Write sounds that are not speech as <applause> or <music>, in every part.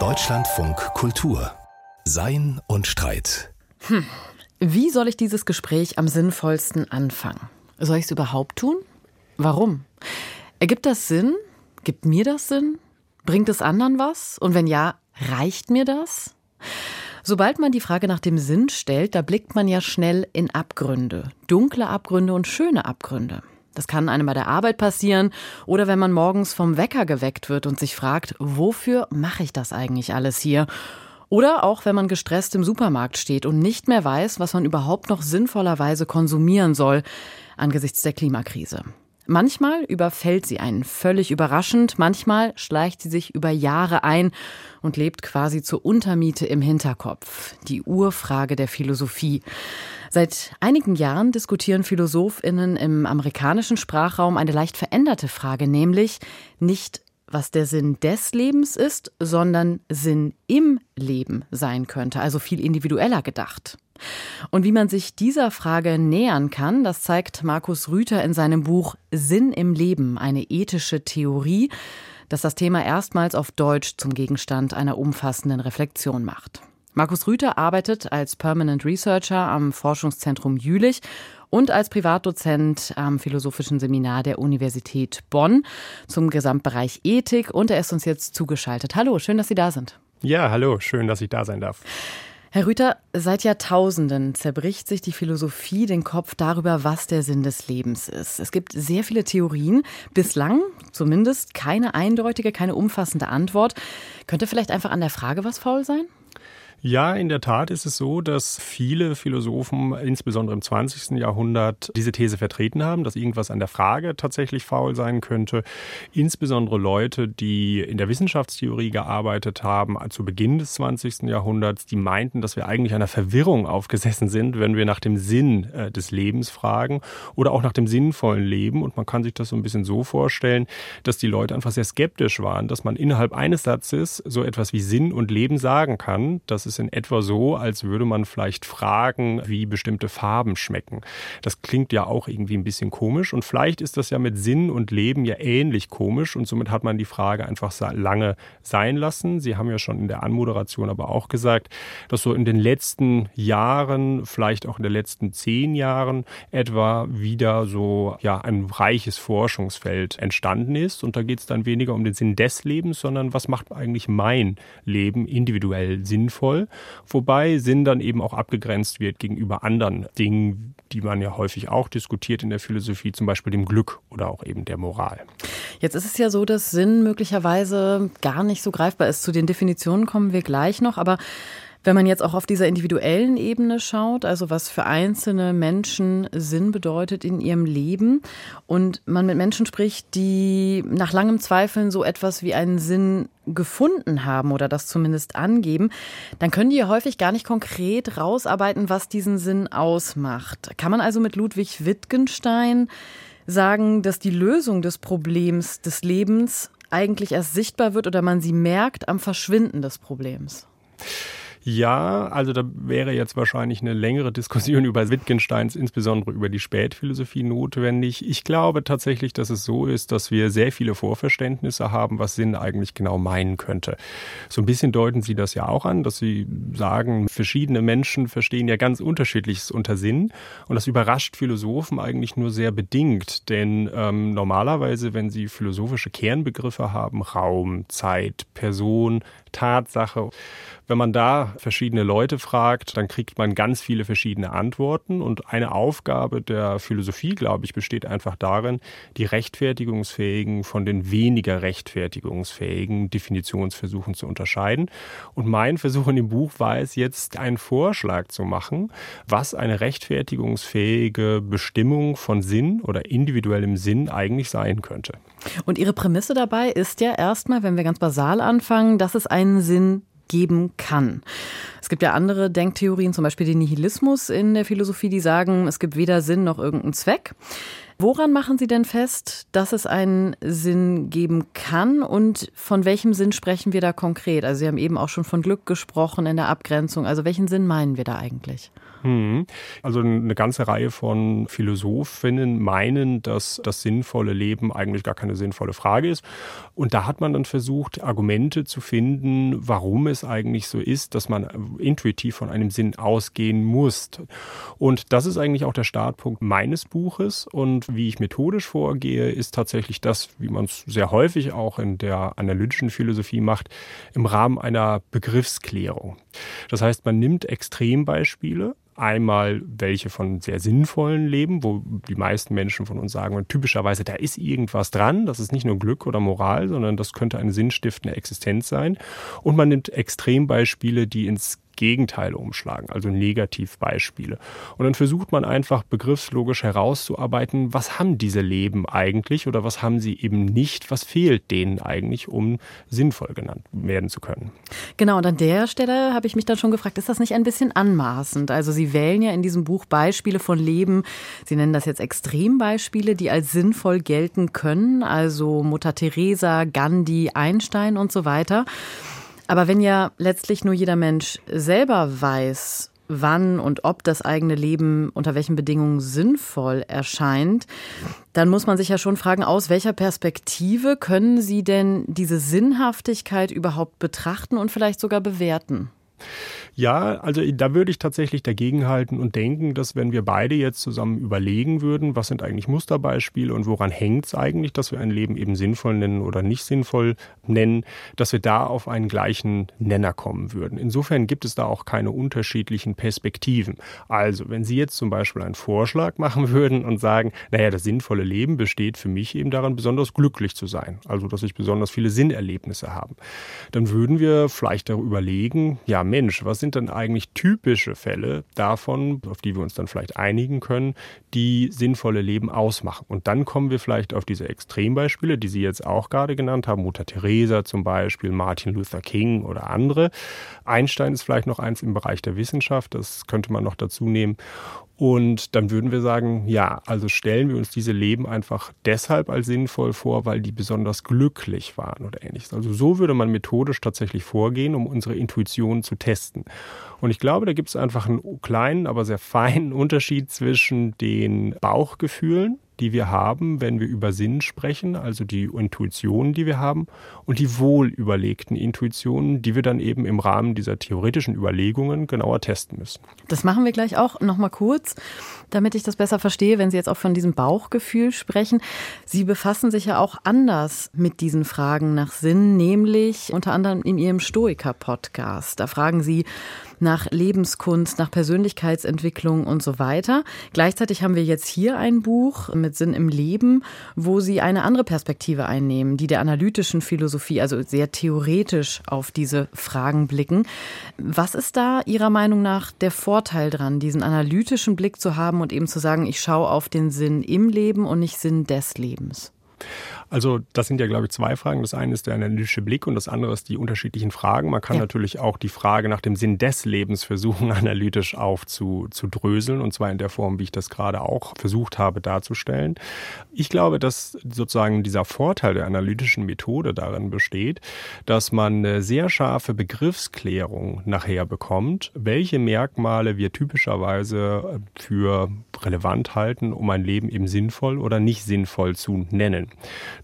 Deutschlandfunk Kultur Sein und Streit. Hm. Wie soll ich dieses Gespräch am sinnvollsten anfangen? Soll ich es überhaupt tun? Warum? Ergibt das Sinn? Gibt mir das Sinn? Bringt es anderen was? Und wenn ja, reicht mir das? Sobald man die Frage nach dem Sinn stellt, da blickt man ja schnell in Abgründe. Dunkle Abgründe und schöne Abgründe. Das kann einem bei der Arbeit passieren oder wenn man morgens vom Wecker geweckt wird und sich fragt, wofür mache ich das eigentlich alles hier? Oder auch wenn man gestresst im Supermarkt steht und nicht mehr weiß, was man überhaupt noch sinnvollerweise konsumieren soll angesichts der Klimakrise. Manchmal überfällt sie einen völlig überraschend, manchmal schleicht sie sich über Jahre ein und lebt quasi zur Untermiete im Hinterkopf. Die Urfrage der Philosophie. Seit einigen Jahren diskutieren Philosophinnen im amerikanischen Sprachraum eine leicht veränderte Frage, nämlich nicht was der Sinn des Lebens ist, sondern Sinn im Leben sein könnte, also viel individueller gedacht. Und wie man sich dieser Frage nähern kann, das zeigt Markus Rüther in seinem Buch Sinn im Leben, eine ethische Theorie, das das Thema erstmals auf Deutsch zum Gegenstand einer umfassenden Reflexion macht. Markus Rüther arbeitet als Permanent Researcher am Forschungszentrum Jülich und als Privatdozent am Philosophischen Seminar der Universität Bonn zum Gesamtbereich Ethik und er ist uns jetzt zugeschaltet. Hallo, schön, dass Sie da sind. Ja, hallo, schön, dass ich da sein darf. Herr Rüther, seit Jahrtausenden zerbricht sich die Philosophie den Kopf darüber, was der Sinn des Lebens ist. Es gibt sehr viele Theorien, bislang zumindest keine eindeutige, keine umfassende Antwort. Könnte vielleicht einfach an der Frage was faul sein? Ja, in der Tat ist es so, dass viele Philosophen, insbesondere im 20. Jahrhundert, diese These vertreten haben, dass irgendwas an der Frage tatsächlich faul sein könnte. Insbesondere Leute, die in der Wissenschaftstheorie gearbeitet haben, zu Beginn des 20. Jahrhunderts, die meinten, dass wir eigentlich einer Verwirrung aufgesessen sind, wenn wir nach dem Sinn äh, des Lebens fragen oder auch nach dem sinnvollen Leben. Und man kann sich das so ein bisschen so vorstellen, dass die Leute einfach sehr skeptisch waren, dass man innerhalb eines Satzes so etwas wie Sinn und Leben sagen kann. Das ist in etwa so, als würde man vielleicht fragen, wie bestimmte Farben schmecken. Das klingt ja auch irgendwie ein bisschen komisch und vielleicht ist das ja mit Sinn und Leben ja ähnlich komisch und somit hat man die Frage einfach lange sein lassen. Sie haben ja schon in der Anmoderation aber auch gesagt, dass so in den letzten Jahren, vielleicht auch in den letzten zehn Jahren etwa wieder so ja ein reiches Forschungsfeld entstanden ist und da geht es dann weniger um den Sinn des Lebens, sondern was macht eigentlich mein Leben individuell sinnvoll wobei Sinn dann eben auch abgegrenzt wird gegenüber anderen Dingen, die man ja häufig auch diskutiert in der Philosophie, zum Beispiel dem Glück oder auch eben der Moral. Jetzt ist es ja so, dass Sinn möglicherweise gar nicht so greifbar ist. Zu den Definitionen kommen wir gleich noch, aber wenn man jetzt auch auf dieser individuellen Ebene schaut, also was für einzelne Menschen Sinn bedeutet in ihrem Leben und man mit Menschen spricht, die nach langem Zweifeln so etwas wie einen Sinn gefunden haben oder das zumindest angeben, dann können die ja häufig gar nicht konkret rausarbeiten, was diesen Sinn ausmacht. Kann man also mit Ludwig Wittgenstein sagen, dass die Lösung des Problems des Lebens eigentlich erst sichtbar wird oder man sie merkt am Verschwinden des Problems? Ja, also da wäre jetzt wahrscheinlich eine längere Diskussion <laughs> über Wittgensteins, insbesondere über die Spätphilosophie notwendig. Ich glaube tatsächlich, dass es so ist, dass wir sehr viele Vorverständnisse haben, was Sinn eigentlich genau meinen könnte. So ein bisschen deuten Sie das ja auch an, dass Sie sagen, verschiedene Menschen verstehen ja ganz unterschiedliches unter Sinn. Und das überrascht Philosophen eigentlich nur sehr bedingt. Denn ähm, normalerweise, wenn Sie philosophische Kernbegriffe haben, Raum, Zeit, Person, Tatsache, wenn man da verschiedene Leute fragt, dann kriegt man ganz viele verschiedene Antworten. Und eine Aufgabe der Philosophie, glaube ich, besteht einfach darin, die rechtfertigungsfähigen von den weniger rechtfertigungsfähigen Definitionsversuchen zu unterscheiden. Und mein Versuch in dem Buch war es jetzt, einen Vorschlag zu machen, was eine rechtfertigungsfähige Bestimmung von Sinn oder individuellem Sinn eigentlich sein könnte. Und Ihre Prämisse dabei ist ja erstmal, wenn wir ganz basal anfangen, dass es einen Sinn geben kann. Es gibt ja andere Denktheorien, zum Beispiel den Nihilismus in der Philosophie, die sagen, es gibt weder Sinn noch irgendeinen Zweck. Woran machen Sie denn fest, dass es einen Sinn geben kann und von welchem Sinn sprechen wir da konkret? Also Sie haben eben auch schon von Glück gesprochen in der Abgrenzung. Also welchen Sinn meinen wir da eigentlich? Hm. Also eine ganze Reihe von Philosophinnen meinen, dass das sinnvolle Leben eigentlich gar keine sinnvolle Frage ist. Und da hat man dann versucht, Argumente zu finden, warum es eigentlich so ist, dass man intuitiv von einem Sinn ausgehen muss. Und das ist eigentlich auch der Startpunkt meines Buches. Und wie ich methodisch vorgehe, ist tatsächlich das, wie man es sehr häufig auch in der analytischen Philosophie macht, im Rahmen einer Begriffsklärung. Das heißt, man nimmt Extrembeispiele, Einmal welche von sehr sinnvollen Leben, wo die meisten Menschen von uns sagen, und typischerweise da ist irgendwas dran, das ist nicht nur Glück oder Moral, sondern das könnte eine sinnstiftende Existenz sein. Und man nimmt Extrembeispiele, die ins Gegenteile umschlagen, also Negativbeispiele. Und dann versucht man einfach begriffslogisch herauszuarbeiten, was haben diese Leben eigentlich oder was haben sie eben nicht, was fehlt denen eigentlich, um sinnvoll genannt werden zu können. Genau, und an der Stelle habe ich mich dann schon gefragt, ist das nicht ein bisschen anmaßend? Also Sie wählen ja in diesem Buch Beispiele von Leben, Sie nennen das jetzt Extrembeispiele, die als sinnvoll gelten können, also Mutter Teresa, Gandhi, Einstein und so weiter. Aber wenn ja letztlich nur jeder Mensch selber weiß, wann und ob das eigene Leben unter welchen Bedingungen sinnvoll erscheint, dann muss man sich ja schon fragen, aus welcher Perspektive können Sie denn diese Sinnhaftigkeit überhaupt betrachten und vielleicht sogar bewerten? Ja, also da würde ich tatsächlich dagegenhalten und denken, dass wenn wir beide jetzt zusammen überlegen würden, was sind eigentlich Musterbeispiele und woran hängt es eigentlich, dass wir ein Leben eben sinnvoll nennen oder nicht sinnvoll nennen, dass wir da auf einen gleichen Nenner kommen würden. Insofern gibt es da auch keine unterschiedlichen Perspektiven. Also, wenn Sie jetzt zum Beispiel einen Vorschlag machen <laughs> würden und sagen, naja, das sinnvolle Leben besteht für mich eben daran, besonders glücklich zu sein, also dass ich besonders viele Sinnerlebnisse habe, dann würden wir vielleicht darüber überlegen, ja Mensch, was sind dann eigentlich typische Fälle davon, auf die wir uns dann vielleicht einigen können, die sinnvolle Leben ausmachen. Und dann kommen wir vielleicht auf diese Extrembeispiele, die Sie jetzt auch gerade genannt haben, Mutter Teresa zum Beispiel, Martin Luther King oder andere. Einstein ist vielleicht noch eins im Bereich der Wissenschaft, das könnte man noch dazu nehmen. Und dann würden wir sagen, ja, also stellen wir uns diese Leben einfach deshalb als sinnvoll vor, weil die besonders glücklich waren oder ähnliches. Also so würde man methodisch tatsächlich vorgehen, um unsere Intuition zu testen. Und ich glaube, da gibt es einfach einen kleinen, aber sehr feinen <laughs> Unterschied zwischen den Bauchgefühlen die wir haben, wenn wir über Sinn sprechen, also die Intuitionen, die wir haben, und die wohlüberlegten Intuitionen, die wir dann eben im Rahmen dieser theoretischen Überlegungen genauer testen müssen. Das machen wir gleich auch noch mal kurz, damit ich das besser verstehe, wenn Sie jetzt auch von diesem Bauchgefühl sprechen. Sie befassen sich ja auch anders mit diesen Fragen nach Sinn, nämlich unter anderem in Ihrem Stoiker-Podcast. Da fragen Sie, nach Lebenskunst, nach Persönlichkeitsentwicklung und so weiter. Gleichzeitig haben wir jetzt hier ein Buch mit Sinn im Leben, wo Sie eine andere Perspektive einnehmen, die der analytischen Philosophie, also sehr theoretisch auf diese Fragen blicken. Was ist da Ihrer Meinung nach der Vorteil dran, diesen analytischen Blick zu haben und eben zu sagen, ich schaue auf den Sinn im Leben und nicht Sinn des Lebens? Also das sind ja, glaube ich, zwei Fragen. Das eine ist der analytische Blick und das andere ist die unterschiedlichen Fragen. Man kann ja. natürlich auch die Frage nach dem Sinn des Lebens versuchen, <laughs> analytisch aufzudröseln und zwar in der Form, wie ich das gerade auch versucht habe darzustellen. Ich glaube, dass sozusagen dieser Vorteil der analytischen Methode darin besteht, dass man eine sehr scharfe Begriffsklärung nachher bekommt, welche Merkmale wir typischerweise für relevant halten, um ein Leben eben sinnvoll oder nicht sinnvoll zu nennen.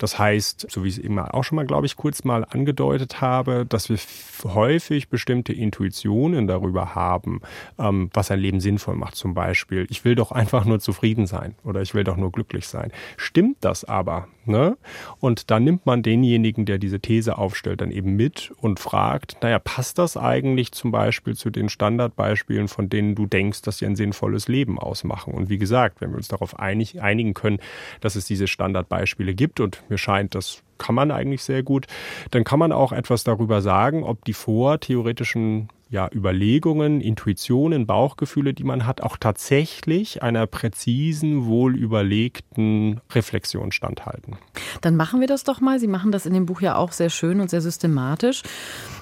Das heißt, so wie ich es eben auch schon mal, glaube ich, kurz mal angedeutet habe, dass wir häufig bestimmte Intuitionen darüber haben, ähm, was ein Leben sinnvoll macht. Zum Beispiel, ich will doch einfach nur zufrieden sein oder ich will doch nur glücklich sein. Stimmt das aber? Ne? Und dann nimmt man denjenigen, der diese These aufstellt, dann eben mit und fragt, naja, passt das eigentlich zum Beispiel zu den Standardbeispielen, von denen du denkst, dass sie ein sinnvolles Leben ausmachen? Und wie gesagt, wenn wir uns darauf einig, einigen können, dass es diese Standardbeispiele gibt und mir scheint, das kann man eigentlich sehr gut, dann kann man auch etwas darüber sagen, ob die vortheoretischen ja, Überlegungen, Intuitionen, Bauchgefühle, die man hat, auch tatsächlich einer präzisen, wohlüberlegten Reflexion standhalten. Dann machen wir das doch mal. Sie machen das in dem Buch ja auch sehr schön und sehr systematisch.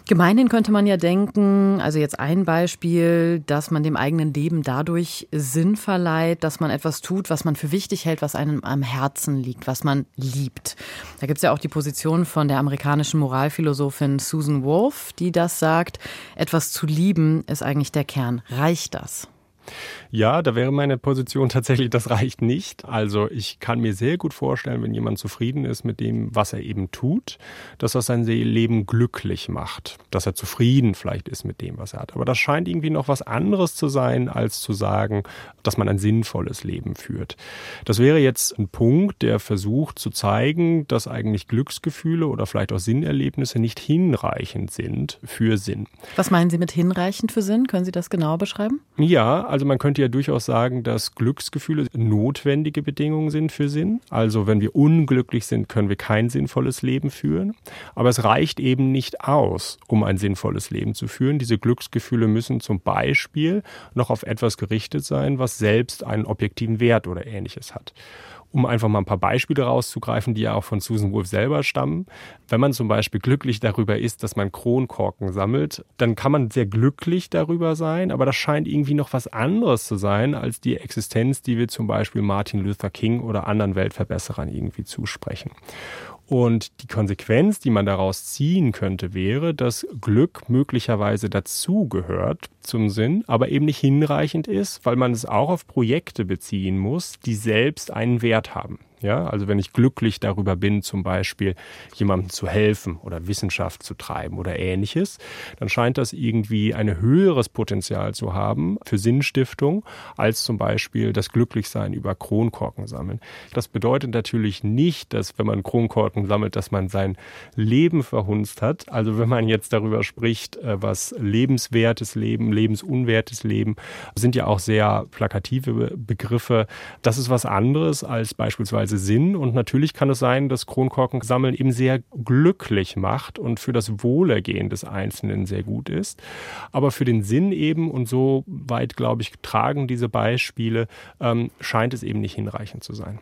Gemeinhin könnte man ja denken, also jetzt ein Beispiel, dass man dem eigenen Leben dadurch Sinn verleiht, dass man etwas tut, was man für wichtig hält, was einem am Herzen liegt, was man liebt. Da gibt es ja auch die Position von der amerikanischen Moralphilosophin Susan Wolf, die das sagt, etwas zu lieben ist eigentlich der Kern. Reicht das? Ja, da wäre meine Position tatsächlich, das reicht nicht. Also ich kann mir sehr gut vorstellen, wenn jemand zufrieden ist mit dem, was er eben tut, dass das sein Leben glücklich macht, dass er zufrieden vielleicht ist mit dem, was er hat. Aber das scheint irgendwie noch was anderes zu sein, als zu sagen, dass man ein sinnvolles Leben führt. Das wäre jetzt ein Punkt, der versucht zu zeigen, dass eigentlich Glücksgefühle oder vielleicht auch Sinnerlebnisse nicht hinreichend sind für Sinn. Was meinen Sie mit hinreichend für Sinn? Können Sie das genauer beschreiben? Ja, also man könnte ja durchaus sagen, dass Glücksgefühle notwendige Bedingungen sind für Sinn. Also wenn wir unglücklich sind, können wir kein sinnvolles Leben führen. Aber es reicht eben nicht aus, um ein sinnvolles Leben zu führen. Diese Glücksgefühle müssen zum Beispiel noch auf etwas gerichtet sein, was selbst einen objektiven Wert oder ähnliches hat um einfach mal ein paar Beispiele rauszugreifen, die ja auch von Susan Wolf selber stammen. Wenn man zum Beispiel glücklich darüber ist, dass man Kronkorken sammelt, dann kann man sehr glücklich darüber sein, aber das scheint irgendwie noch was anderes zu sein als die Existenz, die wir zum Beispiel Martin Luther King oder anderen Weltverbesserern irgendwie zusprechen. Und die Konsequenz, die man daraus ziehen könnte, wäre, dass Glück möglicherweise dazugehört zum Sinn, aber eben nicht hinreichend ist, weil man es auch auf Projekte beziehen muss, die selbst einen Wert haben. Ja, also wenn ich glücklich darüber bin, zum Beispiel jemandem zu helfen oder Wissenschaft zu treiben oder ähnliches, dann scheint das irgendwie ein höheres Potenzial zu haben für Sinnstiftung als zum Beispiel das Glücklichsein über Kronkorken sammeln. Das bedeutet natürlich nicht, dass wenn man Kronkorken sammelt, dass man sein Leben verhunzt hat. Also wenn man jetzt darüber spricht, äh, was lebenswertes Leben, lebensunwertes Leben, sind ja auch sehr plakative Begriffe. Das ist was anderes als beispielsweise beziehungsweise Sinn. Und natürlich kann es sein, dass Kronkorkensammeln eben sehr glücklich macht und für das Wohlergehen des Einzelnen sehr gut ist. Aber für den Sinn eben, und so weit, glaube ich, tragen diese Beispiele, ähm, scheint es eben nicht hinreichend zu sein.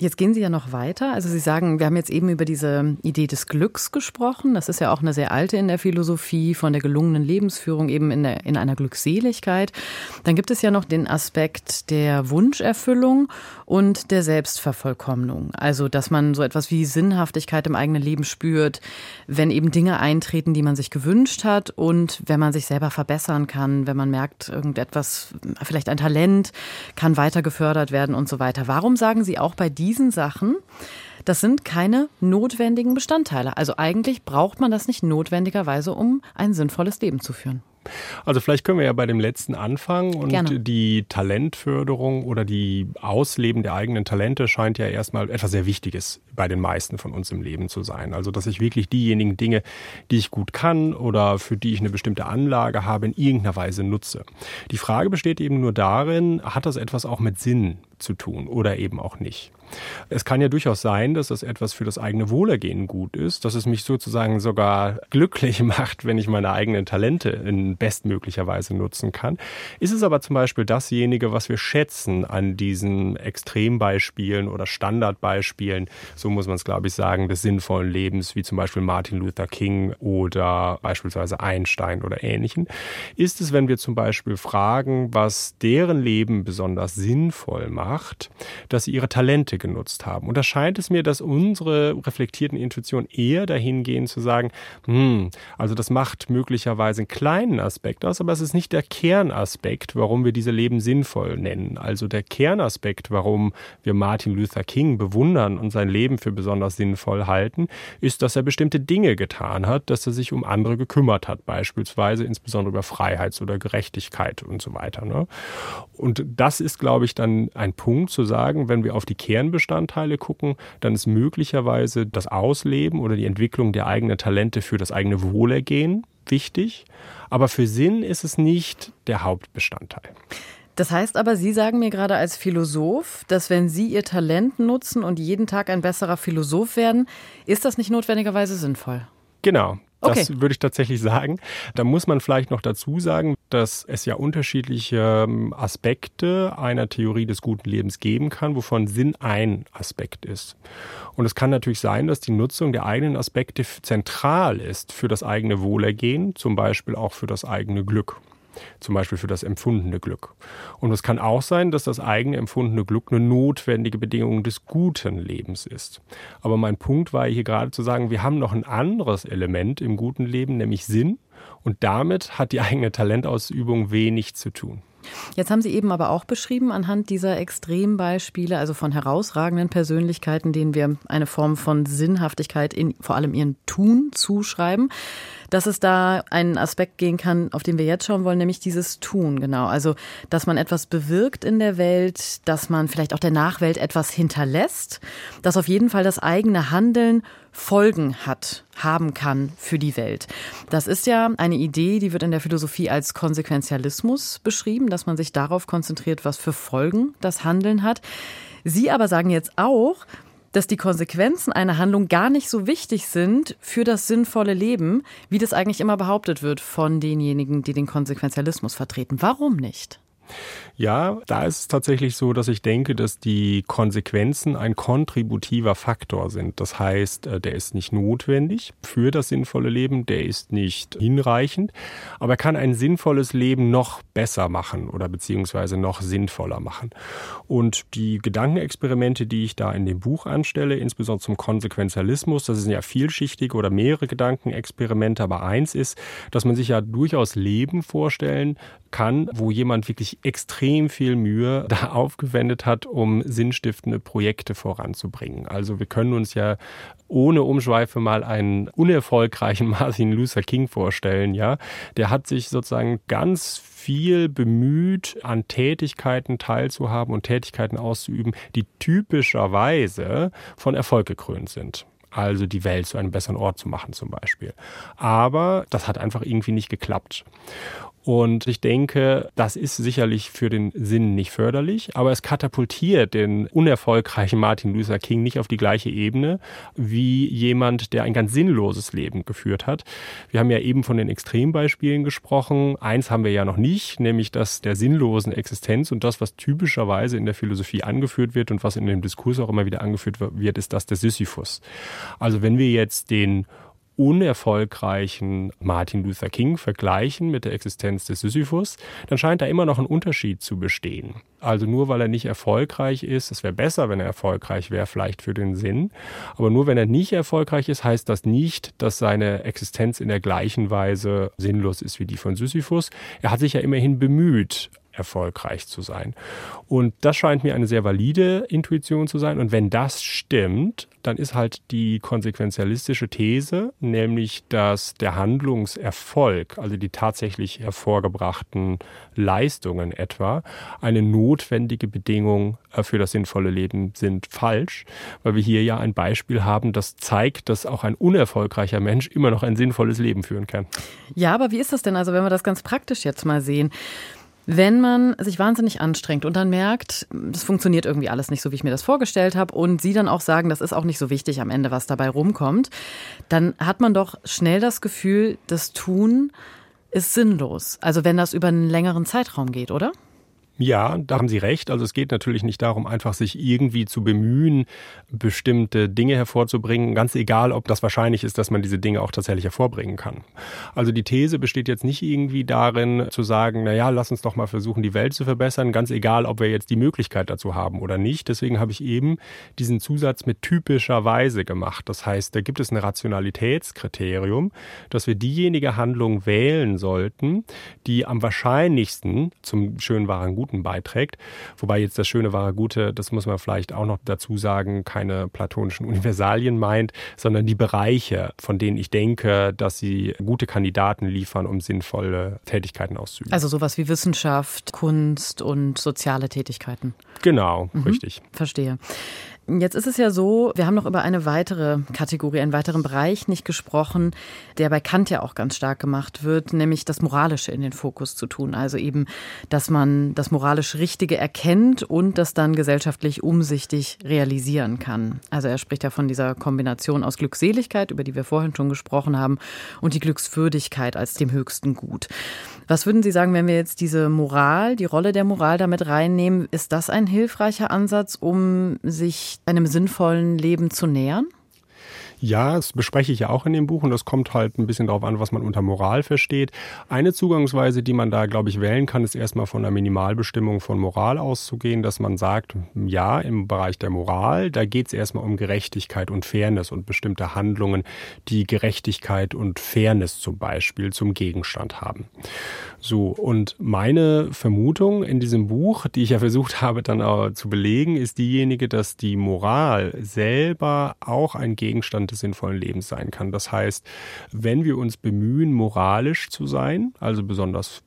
Jetzt gehen Sie ja noch weiter. Also Sie sagen, wir haben jetzt eben über diese Idee des Glücks gesprochen. Das ist ja auch eine sehr alte in der Philosophie von der gelungenen Lebensführung eben in, der, in einer Glückseligkeit. Dann gibt es ja noch den Aspekt der Wunscherfüllung und der Selbstvervollkommnung. Also, dass man so etwas wie Sinnhaftigkeit im eigenen Leben spürt, wenn eben Dinge eintreten, die man sich gewünscht hat und wenn man sich selber verbessern kann, wenn man merkt, irgendetwas, vielleicht ein Talent kann weiter gefördert werden und so weiter. Warum sagen Sie auch bei diesen Sachen, das sind keine notwendigen Bestandteile. Also eigentlich braucht man das nicht notwendigerweise, um ein sinnvolles Leben zu führen. Also vielleicht können wir ja bei dem letzten anfangen und Gerne. die Talentförderung oder die Ausleben der eigenen Talente scheint ja erstmal etwas sehr Wichtiges bei den meisten von uns im Leben zu sein. Also dass ich wirklich diejenigen Dinge, die ich gut kann oder für die ich eine bestimmte Anlage habe, in irgendeiner Weise nutze. Die Frage besteht eben nur darin, hat das etwas auch mit Sinn zu tun oder eben auch nicht? Es kann ja durchaus sein, dass das etwas für das eigene Wohlergehen gut ist, dass es mich sozusagen sogar glücklich <laughs> macht, wenn ich meine eigenen Talente in bestmöglicher Weise nutzen kann. Ist es aber zum Beispiel dasjenige, was wir schätzen an diesen Extrembeispielen oder Standardbeispielen, so muss man es glaube ich sagen, des sinnvollen Lebens, wie zum Beispiel Martin Luther King oder beispielsweise Einstein oder ähnlichen, ist es, wenn wir zum Beispiel fragen, was deren Leben besonders sinnvoll macht, dass sie ihre Talente genutzt haben. Und da scheint es mir, dass unsere reflektierten Intuitionen eher dahin gehen zu sagen, hm, also das macht möglicherweise einen kleinen Aspekt aus, aber es ist nicht der Kernaspekt, warum wir diese Leben sinnvoll nennen. Also der Kernaspekt, warum wir Martin Luther King bewundern und sein Leben für besonders sinnvoll halten, ist, dass er bestimmte Dinge getan hat, dass er sich um andere gekümmert hat, beispielsweise insbesondere über Freiheits- oder Gerechtigkeit und so weiter. Ne? Und das ist, glaube ich, dann ein Punkt zu sagen, wenn wir auf die Kern Kernbestandteile gucken, dann ist möglicherweise das Ausleben oder die Entwicklung der eigenen Talente für das eigene Wohlergehen wichtig. Aber für Sinn ist es nicht der Hauptbestandteil. Das heißt aber, Sie sagen mir gerade als Philosoph, dass wenn Sie Ihr Talent nutzen und jeden Tag ein besserer Philosoph werden, ist das nicht notwendigerweise sinnvoll? Genau, Okay. Das würde ich tatsächlich sagen. Da muss man vielleicht noch dazu sagen, dass es ja unterschiedliche ähm, Aspekte einer Theorie des guten Lebens geben kann, wovon Sinn ein Aspekt ist. Und es kann natürlich sein, dass die Nutzung der eigenen Aspekte zentral ist für das eigene Wohlergehen, zum Beispiel auch für das eigene Glück zum Beispiel für das empfundene Glück. Und es kann auch sein, dass das eigene empfundene Glück eine notwendige Bedingung des guten Lebens ist. Aber mein Punkt war hier gerade zu sagen, wir haben noch ein anderes Element im guten Leben, nämlich Sinn. Und damit hat die eigene Talentausübung wenig zu tun. Jetzt haben Sie eben aber auch beschrieben, anhand dieser Extrembeispiele, also von herausragenden Persönlichkeiten, denen wir eine Form von Sinnhaftigkeit in vor allem ihren Tun zuschreiben, dass es da einen Aspekt gehen kann, auf den wir jetzt schauen wollen, nämlich dieses Tun, genau. Also, dass man etwas bewirkt in der Welt, dass man vielleicht auch der Nachwelt etwas hinterlässt, dass auf jeden Fall das eigene Handeln Folgen hat, haben kann für die Welt. Das ist ja eine Idee, die wird in der Philosophie als Konsequenzialismus beschrieben, dass man sich darauf konzentriert, was für Folgen das Handeln hat. Sie aber sagen jetzt auch, dass die Konsequenzen einer Handlung gar nicht so wichtig sind für das sinnvolle Leben, wie das eigentlich immer behauptet wird von denjenigen, die den Konsequenzialismus vertreten. Warum nicht? Ja, da ist es tatsächlich so, dass ich denke, dass die Konsequenzen ein kontributiver Faktor sind. Das heißt, äh, der ist nicht notwendig für das sinnvolle Leben, der ist nicht hinreichend, aber er kann ein sinnvolles Leben noch besser machen oder beziehungsweise noch sinnvoller machen. Und die Gedankenexperimente, die ich da in dem Buch anstelle, insbesondere zum Konsequenzialismus, das sind ja vielschichtige oder mehrere Gedankenexperimente, aber eins ist, dass man sich ja durchaus Leben vorstellen kann, wo jemand extrem viel Mühe <laughs> da aufgewendet hat, um sinnstiftende Projekte voranzubringen. Also wir können uns ja ohne Umschweife mal einen unerfolgreichen <laughs> Martin Luther King vorstellen, ja. Der hat sich sozusagen ganz viel bemüht, an Tätigkeiten teilzuhaben und Tätigkeiten auszuüben, die typischerweise von Erfolg gekrönt sind also die Welt zu einem besseren Ort zu machen zum Beispiel. Aber das hat einfach irgendwie nicht geklappt. Und ich denke, das ist sicherlich für den Sinn nicht förderlich, aber es katapultiert den unerfolgreichen Martin Luther King nicht auf die gleiche Ebene wie jemand, der ein ganz sinnloses Leben geführt hat. Wir haben ja eben von den Extrembeispielen gesprochen. Eins haben wir ja noch nicht, nämlich das der sinnlosen Existenz und das, was typischerweise in der Philosophie angeführt wird und was in dem Diskurs auch immer wieder angeführt wird, ist das der Sisyphus. Also wenn wir jetzt den unerfolgreichen Martin Luther King vergleichen mit der Existenz des Sisyphus, dann scheint da immer noch ein Unterschied zu bestehen. Also nur weil er nicht erfolgreich ist, es wäre besser, wenn er erfolgreich wäre, vielleicht für den Sinn, aber nur wenn er nicht erfolgreich ist, heißt das nicht, dass seine Existenz in der gleichen Weise sinnlos ist wie die von Sisyphus. Er hat sich ja immerhin bemüht, erfolgreich zu sein. Und das scheint mir eine sehr valide Intuition zu sein. Und wenn das stimmt, dann ist halt die konsequenzialistische These, nämlich dass der Handlungserfolg, also die tatsächlich hervorgebrachten Leistungen etwa, eine notwendige Bedingung äh, für das sinnvolle Leben sind, falsch, weil wir hier ja ein Beispiel haben, das zeigt, dass auch ein unerfolgreicher Mensch immer noch ein sinnvolles Leben führen kann. Ja, aber wie ist das denn also, wenn wir das ganz praktisch jetzt mal sehen? Wenn man sich wahnsinnig anstrengt und dann merkt, das funktioniert irgendwie alles nicht so, wie ich mir das vorgestellt habe, und Sie dann auch sagen, das ist auch nicht so wichtig am Ende, was dabei rumkommt, dann hat man doch schnell das Gefühl, das Tun ist sinnlos. Also wenn das über einen längeren Zeitraum geht, oder? Ja, da haben Sie recht. Also es geht natürlich nicht darum, einfach sich irgendwie zu bemühen, bestimmte Dinge hervorzubringen, ganz egal, ob das wahrscheinlich ist, dass man diese Dinge auch tatsächlich hervorbringen kann. Also die These besteht jetzt nicht irgendwie darin zu sagen, na ja, lass uns doch mal versuchen, die Welt zu verbessern, ganz egal, ob wir jetzt die Möglichkeit dazu haben oder nicht. Deswegen habe ich eben diesen Zusatz mit typischer Weise gemacht. Das heißt, da gibt es ein Rationalitätskriterium, dass wir diejenige Handlung wählen sollten, die am wahrscheinlichsten zum schönen wahren Gut Guten beiträgt. Wobei jetzt das schöne wahre Gute, das muss man vielleicht auch noch dazu sagen, keine platonischen Universalien meint, sondern die Bereiche, von denen ich denke, dass sie gute Kandidaten liefern, um sinnvolle Tätigkeiten auszuüben. Also sowas wie Wissenschaft, Kunst und soziale Tätigkeiten. Genau, mhm. richtig. Verstehe. Jetzt ist es ja so, wir haben noch über eine weitere Kategorie, einen weiteren Bereich nicht gesprochen, der bei Kant ja auch ganz stark gemacht wird, nämlich das Moralische in den Fokus zu tun. Also eben, dass man das moralisch Richtige erkennt und das dann gesellschaftlich umsichtig realisieren kann. Also er spricht ja von dieser Kombination aus Glückseligkeit, über die wir vorhin schon gesprochen haben, und die Glückswürdigkeit als dem höchsten Gut. Was würden Sie sagen, wenn wir jetzt diese Moral, die Rolle der Moral damit reinnehmen, ist das ein hilfreicher Ansatz, um sich einem sinnvollen Leben zu nähern? Ja, das bespreche ich ja auch in dem Buch und das kommt halt ein bisschen darauf an, was man unter Moral versteht. Eine Zugangsweise, die man da, glaube ich, wählen kann, ist erstmal von einer Minimalbestimmung von Moral auszugehen, dass man sagt, ja, im Bereich der Moral, da geht es erstmal um Gerechtigkeit und Fairness und bestimmte Handlungen, die Gerechtigkeit und Fairness zum Beispiel zum Gegenstand haben. So, und meine Vermutung in diesem Buch, die ich ja versucht habe dann zu belegen, ist diejenige, dass die Moral selber auch ein Gegenstand des sinnvollen Lebens sein kann. Das heißt, wenn wir uns bemühen, moralisch zu sein, also besonders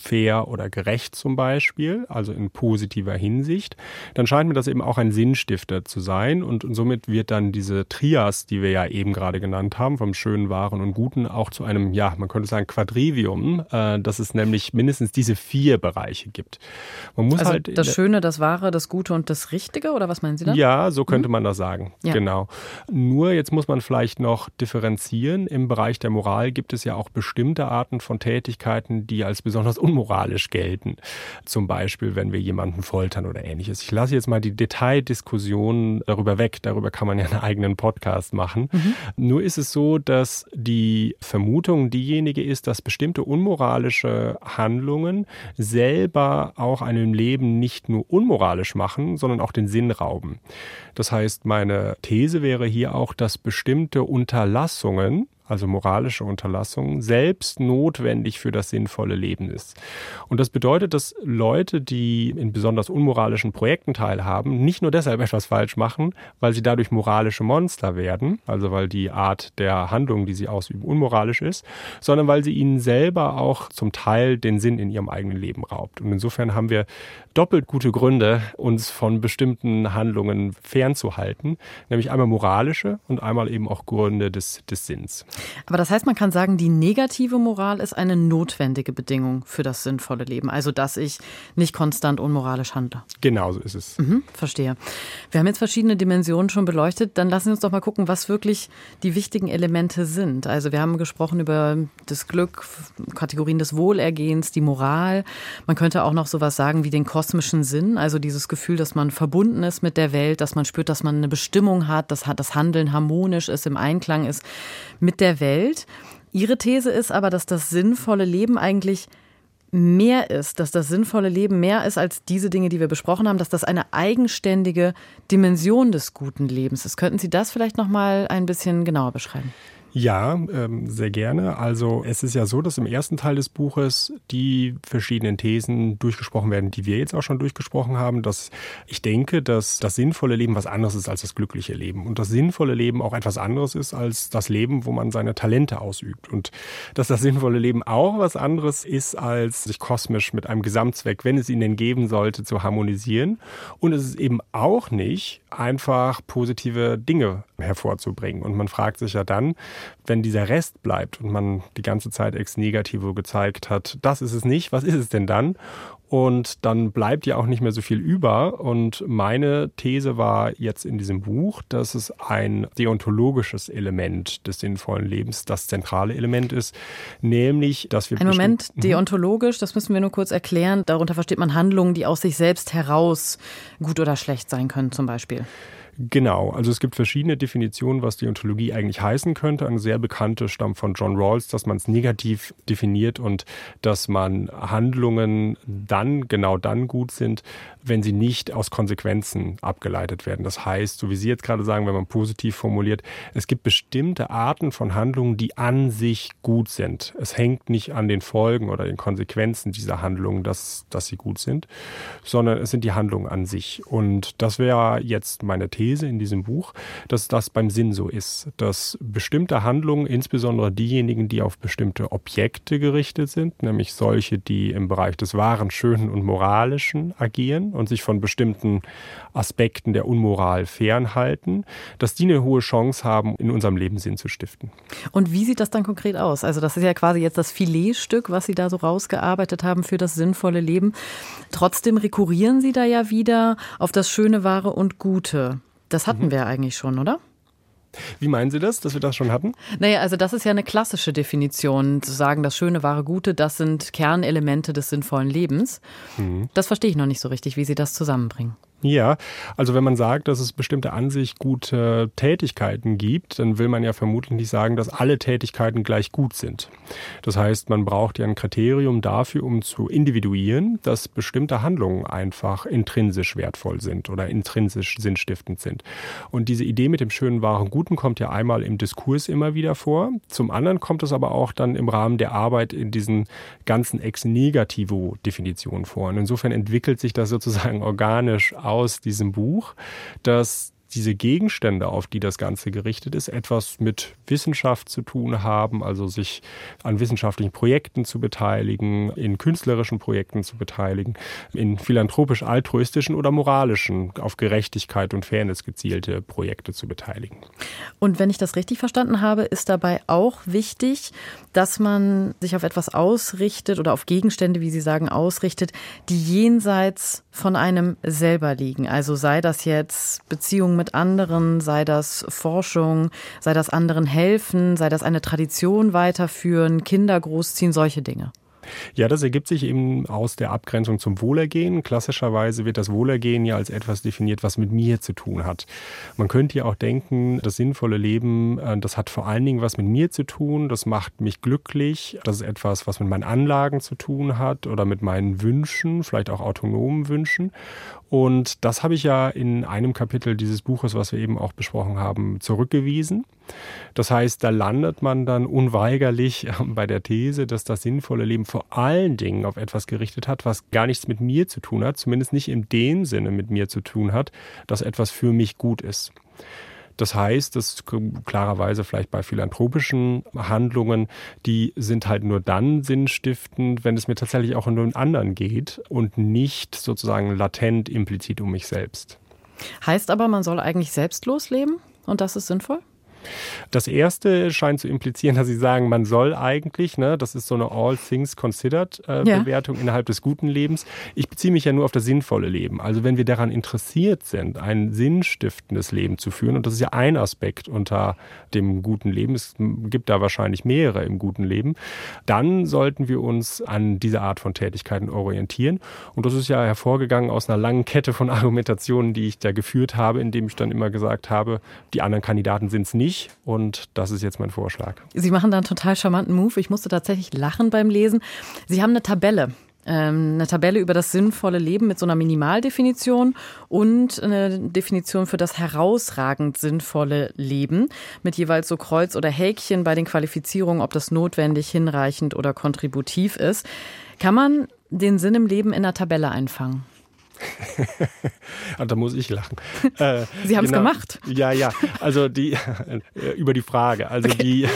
fair oder gerecht zum Beispiel, also in positiver Hinsicht, dann scheint mir das eben auch ein Sinnstifter zu sein und, und somit wird dann diese Trias, die wir ja eben gerade genannt haben, vom Schönen, Wahren und Guten, auch zu einem, ja, man könnte sagen Quadrivium, äh, dass es nämlich mindestens diese vier Bereiche gibt. Man muss also halt das Schöne, das Wahre, das Gute und das Richtige, oder was meinen Sie da? Ja, so könnte mhm. man das sagen. Ja. Genau. Nur jetzt muss muss man vielleicht noch differenzieren. Im Bereich der Moral gibt es ja auch bestimmte Arten von Tätigkeiten, die als besonders unmoralisch gelten. Zum Beispiel, wenn wir jemanden foltern oder ähnliches. Ich lasse jetzt mal die Detaildiskussion darüber weg. Darüber kann man ja einen eigenen Podcast machen. Mhm. Nur ist es so, dass die Vermutung diejenige ist, dass bestimmte unmoralische Handlungen selber auch einem Leben nicht nur unmoralisch machen, sondern auch den Sinn rauben. Das heißt, meine These wäre hier auch, dass bestimmte Unterlassungen also moralische Unterlassung, selbst notwendig für das sinnvolle Leben ist. Und das bedeutet, dass Leute, die in besonders unmoralischen Projekten teilhaben, nicht nur deshalb etwas falsch machen, weil sie dadurch moralische Monster werden, also weil die Art der Handlung, die sie ausüben, unmoralisch ist, sondern weil sie ihnen selber auch zum Teil den Sinn in ihrem eigenen Leben raubt. Und insofern haben wir doppelt gute Gründe, uns von bestimmten Handlungen fernzuhalten, nämlich einmal moralische und einmal eben auch Gründe des, des Sinns. Aber das heißt, man kann sagen, die negative Moral ist eine notwendige Bedingung für das sinnvolle Leben. Also, dass ich nicht konstant unmoralisch handle. Genau so ist es. Mhm, verstehe. Wir haben jetzt verschiedene Dimensionen schon beleuchtet. Dann lassen Sie uns doch mal gucken, was wirklich die wichtigen Elemente sind. Also, wir haben gesprochen über das Glück, Kategorien des Wohlergehens, die Moral. Man könnte auch noch sowas sagen wie den kosmischen Sinn. Also, dieses Gefühl, dass man verbunden ist mit der Welt, dass man spürt, dass man eine Bestimmung hat, dass das Handeln harmonisch ist, im Einklang ist mit der Welt. Ihre These ist aber, dass das sinnvolle Leben eigentlich mehr ist, dass das sinnvolle Leben mehr ist als diese Dinge, die wir besprochen haben, dass das eine eigenständige Dimension des guten Lebens ist. Könnten Sie das vielleicht noch mal ein bisschen genauer beschreiben? Ja, ähm, sehr gerne. Also es ist ja so, dass im ersten Teil des Buches die verschiedenen Thesen durchgesprochen werden, die wir jetzt auch schon durchgesprochen haben, dass ich denke, dass das sinnvolle Leben was anderes ist als das glückliche Leben und das sinnvolle Leben auch etwas anderes ist als das Leben, wo man seine Talente ausübt und dass das sinnvolle Leben auch was anderes ist als sich kosmisch mit einem Gesamtzweck, wenn es ihn denn geben sollte, zu harmonisieren und es ist eben auch nicht einfach positive Dinge hervorzubringen und man fragt sich ja dann, wenn dieser Rest bleibt und man die ganze Zeit ex negativo gezeigt hat, das ist es nicht, was ist es denn dann? Und dann bleibt ja auch nicht mehr so viel über. Und meine These war jetzt in diesem Buch, dass es ein deontologisches Element des sinnvollen Lebens das zentrale Element ist, nämlich, dass wir. Ein Moment, mhm. deontologisch, das müssen wir nur kurz erklären. Darunter versteht man Handlungen, die aus sich selbst heraus gut oder schlecht sein können, zum Beispiel. Genau, also es gibt verschiedene Definitionen, was Deontologie eigentlich heißen könnte. Eine sehr bekannte stammt von John Rawls, dass man es negativ definiert und dass man Handlungen dann, genau dann gut sind, wenn sie nicht aus Konsequenzen abgeleitet werden. Das heißt, so wie Sie jetzt gerade sagen, wenn man positiv formuliert, es gibt bestimmte Arten von Handlungen, die an sich gut sind. Es hängt nicht an den Folgen oder den Konsequenzen dieser Handlungen, dass, dass sie gut sind, sondern es sind die Handlungen an sich. Und das wäre jetzt meine These These in diesem Buch, dass das beim Sinn so ist, dass bestimmte Handlungen, insbesondere diejenigen, die auf bestimmte Objekte gerichtet sind, nämlich solche, die im Bereich des Wahren, Schönen und Moralischen agieren und sich von bestimmten Aspekten der Unmoral fernhalten, dass die eine hohe Chance haben, in unserem Leben Sinn zu stiften. Und wie sieht das dann konkret aus? Also das ist ja quasi jetzt das Filetstück, was Sie da so rausgearbeitet haben für das sinnvolle Leben. Trotzdem rekurrieren Sie da ja wieder auf das Schöne, Wahre und Gute. Das hatten mhm. wir eigentlich schon, oder? Wie meinen Sie das, dass wir das schon hatten? Naja, also das ist ja eine klassische Definition, zu sagen, das Schöne, Wahre, Gute, das sind Kernelemente des sinnvollen Lebens. Mhm. Das verstehe ich noch nicht so richtig, wie Sie das zusammenbringen. Ja, also wenn man sagt, dass es bestimmte an sich gute Tätigkeiten gibt, dann will man ja vermutlich nicht sagen, dass alle Tätigkeiten gleich gut sind. Das heißt, man braucht ja ein Kriterium dafür, um zu individuieren, dass bestimmte Handlungen einfach intrinsisch wertvoll sind oder intrinsisch sinnstiftend sind. Und diese Idee mit dem schönen, wahren, guten kommt ja einmal im Diskurs immer wieder vor. Zum anderen kommt es aber auch dann im Rahmen der Arbeit in diesen ganzen ex negativo Definitionen vor. Und insofern entwickelt sich das sozusagen organisch aus diesem Buch, dass diese Gegenstände, auf die das Ganze gerichtet ist, etwas mit Wissenschaft zu tun haben, also sich an wissenschaftlichen Projekten zu beteiligen, in künstlerischen Projekten zu beteiligen, in philanthropisch-altruistischen oder moralischen, auf Gerechtigkeit und Fairness gezielte Projekte zu beteiligen. Und wenn ich das richtig verstanden habe, ist dabei auch wichtig, dass man sich auf etwas ausrichtet oder auf Gegenstände, wie Sie sagen, ausrichtet, die jenseits von einem selber liegen. Also sei das jetzt Beziehungen mit anderen, sei das Forschung, sei das anderen helfen, sei das eine Tradition weiterführen, Kinder großziehen, solche Dinge. Ja, das ergibt sich eben aus der Abgrenzung zum Wohlergehen. Klassischerweise wird das Wohlergehen ja als etwas definiert, was mit mir zu tun hat. Man könnte ja auch denken, das sinnvolle Leben, äh, das hat vor allen Dingen was mit mir zu tun, das macht mich glücklich, das ist etwas, was mit meinen Anlagen zu tun hat oder mit meinen Wünschen, vielleicht auch autonomen Wünschen. Und das habe ich ja in einem Kapitel dieses Buches, was wir eben auch besprochen haben, zurückgewiesen. Das heißt, da landet man dann unweigerlich <laughs> bei der These, dass das sinnvolle Leben vor allen Dingen auf etwas gerichtet hat, was gar nichts mit mir zu tun hat, zumindest nicht in dem Sinne mit mir zu tun hat, dass etwas für mich gut ist. Das heißt, dass klarerweise vielleicht bei philanthropischen Handlungen, die sind halt nur dann sinnstiftend, wenn es mir tatsächlich auch um den anderen geht und nicht sozusagen latent implizit um mich selbst. Heißt aber, man soll eigentlich selbstlos leben und das ist sinnvoll? Das erste scheint zu implizieren, dass Sie sagen, man soll eigentlich, ne, das ist so eine All Things Considered äh, ja. Bewertung innerhalb des guten Lebens. Ich beziehe mich ja nur auf das sinnvolle Leben. Also wenn wir daran interessiert sind, ein sinnstiftendes Leben zu führen, und das ist ja ein Aspekt unter dem guten Leben, es gibt da wahrscheinlich mehrere im guten Leben, dann sollten wir uns an diese Art von Tätigkeiten orientieren. Und das ist ja hervorgegangen aus einer langen Kette von <laughs> Argumentationen, die ich da geführt habe, indem ich dann immer gesagt habe, die anderen Kandidaten sind es nicht ich und das ist jetzt mein Vorschlag. Sie machen da einen total charmanten Move. Ich musste tatsächlich lachen beim Lesen. Sie haben eine Tabelle ähm, eine Tabelle über das sinnvolle Leben mit so einer Minimaldefinition und eine Definition für das herausragend sinnvolle Leben mit jeweils so Kreuz oder Häkchen bei den Qualifizierungen, ob das notwendig, hinreichend oder kontributiv ist. Kann man den Sinn im Leben in der Tabelle einfangen? <laughs> Da muss ich lachen. <laughs> Äh, Sie haben es genau, gemacht. Ja, ja. Also die äh, über die Frage. Also okay. die,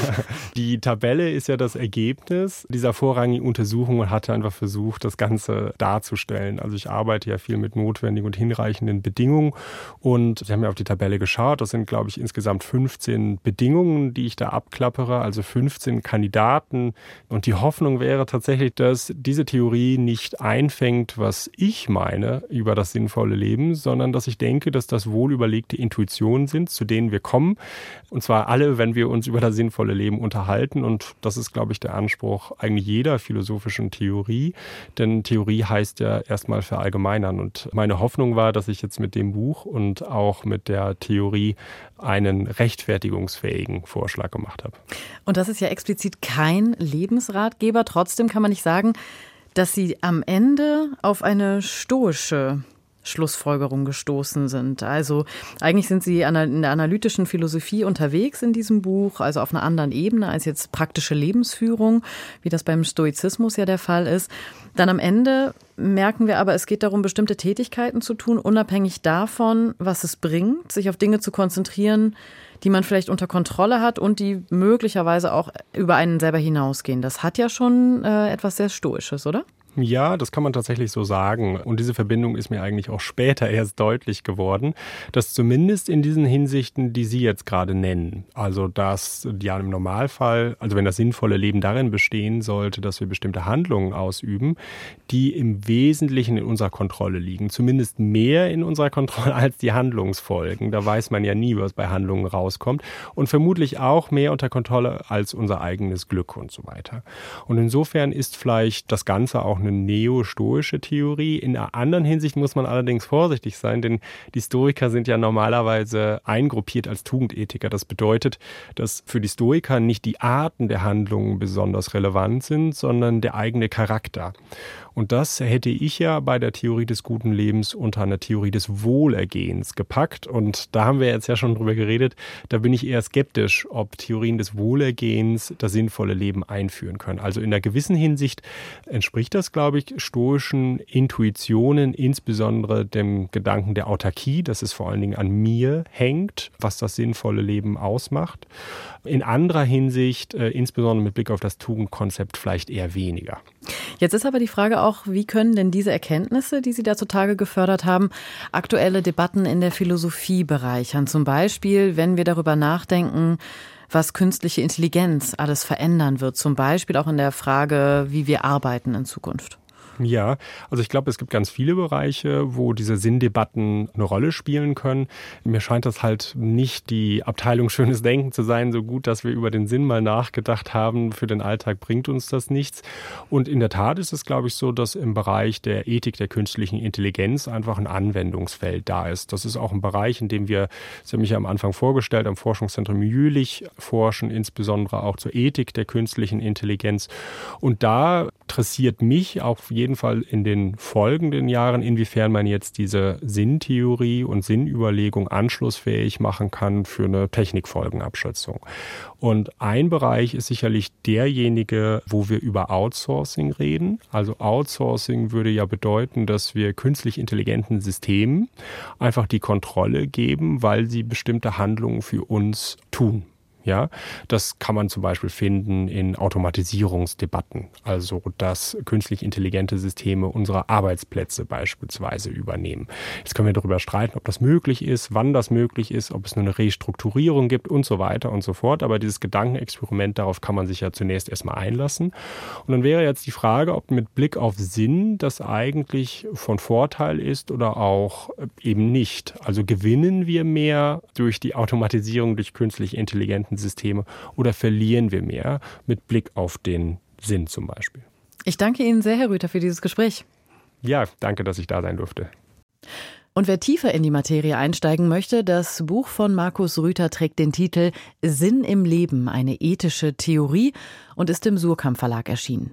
die Tabelle ist ja das Ergebnis dieser vorrangigen Untersuchung und hatte einfach versucht, das Ganze darzustellen. Also ich arbeite ja viel mit notwendigen und hinreichenden Bedingungen und Sie haben ja auf die Tabelle geschaut. Das sind, glaube ich, insgesamt 15 Bedingungen, die ich da abklappere, also 15 Kandidaten. Und die Hoffnung wäre tatsächlich, dass diese Theorie nicht einfängt, was ich meine über das sinnvolle Leben, sondern dass ich denke, dass das wohlüberlegte Intuitionen sind, zu denen wir kommen. Und zwar alle, wenn wir uns über das sinnvolle Leben unterhalten. Und das ist, glaube ich, der Anspruch eigentlich jeder philosophischen Theorie. Denn Theorie heißt ja erstmal verallgemeinern. Und meine Hoffnung war, dass ich jetzt mit dem Buch und auch mit der Theorie einen rechtfertigungsfähigen Vorschlag gemacht habe. Und das ist ja explizit kein Lebensratgeber. Trotzdem kann man nicht sagen, dass sie am Ende auf eine stoische Schlussfolgerung gestoßen sind. Also eigentlich sind Sie in der analytischen Philosophie unterwegs in diesem Buch, also auf einer anderen Ebene als jetzt praktische Lebensführung, wie das beim Stoizismus ja der Fall ist. Dann am Ende merken wir aber, es geht darum, bestimmte Tätigkeiten zu tun, unabhängig davon, was es bringt, sich auf Dinge zu konzentrieren, die man vielleicht unter Kontrolle hat und die möglicherweise auch über einen selber hinausgehen. Das hat ja schon äh, etwas sehr Stoisches, oder? Ja, das kann man tatsächlich so sagen. Und diese Verbindung ist mir eigentlich auch später <laughs> erst deutlich geworden, dass zumindest in diesen Hinsichten, die Sie jetzt gerade nennen, also dass ja im Normalfall, also wenn das sinnvolle Leben darin bestehen sollte, dass wir bestimmte Handlungen ausüben, die im Wesentlichen in unserer Kontrolle liegen, zumindest mehr in unserer Kontrolle <laughs> als die Handlungsfolgen. Da weiß man ja nie, was bei Handlungen rauskommt und vermutlich auch mehr unter Kontrolle als unser eigenes Glück und so weiter. Und insofern ist vielleicht das Ganze auch eine neo-stoische Theorie. In einer anderen Hinsicht muss man allerdings vorsichtig sein, denn die Stoiker sind ja normalerweise eingruppiert als Tugendethiker. Das bedeutet, dass für die Stoiker nicht die Arten der Handlungen besonders relevant sind, sondern der eigene Charakter. Und das hätte ich ja bei der Theorie des guten Lebens unter einer Theorie des Wohlergehens gepackt. Und da haben wir jetzt ja schon drüber geredet. Da bin ich eher skeptisch, ob Theorien des Wohlergehens das sinnvolle Leben einführen können. Also in einer gewissen Hinsicht entspricht das, glaube ich, stoischen Intuitionen, insbesondere dem Gedanken der Autarkie, dass es vor allen Dingen an mir hängt, was das sinnvolle Leben ausmacht. In anderer Hinsicht, äh, insbesondere mit Blick auf das Tugendkonzept, vielleicht eher weniger. Jetzt ist aber die Frage auch, wie können denn diese Erkenntnisse, die Sie da zutage gefördert haben, aktuelle Debatten in der Philosophie bereichern? Zum Beispiel, wenn wir darüber nachdenken, was künstliche Intelligenz alles verändern wird, zum Beispiel auch in der Frage, wie wir arbeiten in Zukunft. Ja, also ich glaube, es gibt ganz viele Bereiche, wo diese Sinndebatten eine Rolle spielen können. Mir scheint das halt nicht die Abteilung schönes Denken zu sein, so gut, dass wir über den Sinn mal nachgedacht haben. Für den Alltag bringt uns das nichts. Und in der Tat ist es, glaube ich, so, dass im Bereich der Ethik der künstlichen Intelligenz einfach ein Anwendungsfeld da ist. Das ist auch ein Bereich, in dem wir, Sie haben mich ja am Anfang vorgestellt, am Forschungszentrum Jülich forschen, insbesondere auch zur Ethik der künstlichen Intelligenz. Und da interessiert mich auf jeden jeden Fall in den folgenden Jahren, inwiefern man jetzt diese Sinntheorie und Sinnüberlegung anschlussfähig machen kann für eine Technikfolgenabschätzung. Und ein Bereich ist sicherlich derjenige, wo wir über Outsourcing reden. Also Outsourcing würde ja bedeuten, dass wir künstlich intelligenten Systemen einfach die Kontrolle geben, weil sie bestimmte Handlungen für uns tun. Ja, das kann man zum Beispiel finden in Automatisierungsdebatten, also dass künstlich intelligente Systeme unsere Arbeitsplätze beispielsweise übernehmen. Jetzt können wir darüber streiten, ob das möglich ist, wann das möglich ist, ob es nur eine Restrukturierung gibt und so weiter und so fort. Aber dieses Gedankenexperiment, darauf kann man sich ja zunächst erstmal einlassen. Und dann wäre jetzt die Frage, ob mit Blick auf Sinn das eigentlich von Vorteil ist oder auch eben nicht. Also gewinnen wir mehr durch die Automatisierung durch künstlich intelligenten Systeme oder verlieren wir mehr mit Blick auf den Sinn zum Beispiel? Ich danke Ihnen sehr, Herr Rüther, für dieses Gespräch. Ja, danke, dass ich da sein durfte. Und wer tiefer in die Materie einsteigen möchte, das Buch von Markus Rüther trägt den Titel Sinn im Leben, eine ethische Theorie und ist im Surkamp Verlag erschienen.